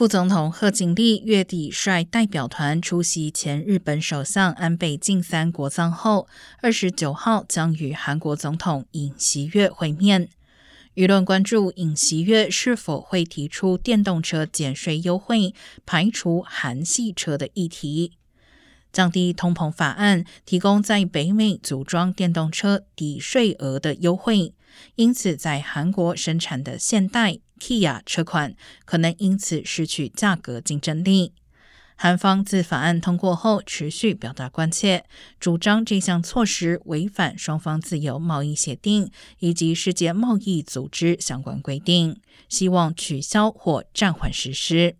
副总统贺锦丽月底率代表团出席前日本首相安倍晋三国葬后，二十九号将与韩国总统尹锡悦会面。舆论关注尹锡悦是否会提出电动车减税优惠、排除韩系车的议题。降低通膨法案提供在北美组装电动车抵税额的优惠，因此在韩国生产的现代、Kia 车款可能因此失去价格竞争力。韩方自法案通过后持续表达关切，主张这项措施违反双方自由贸易协定以及世界贸易组织相关规定，希望取消或暂缓实施。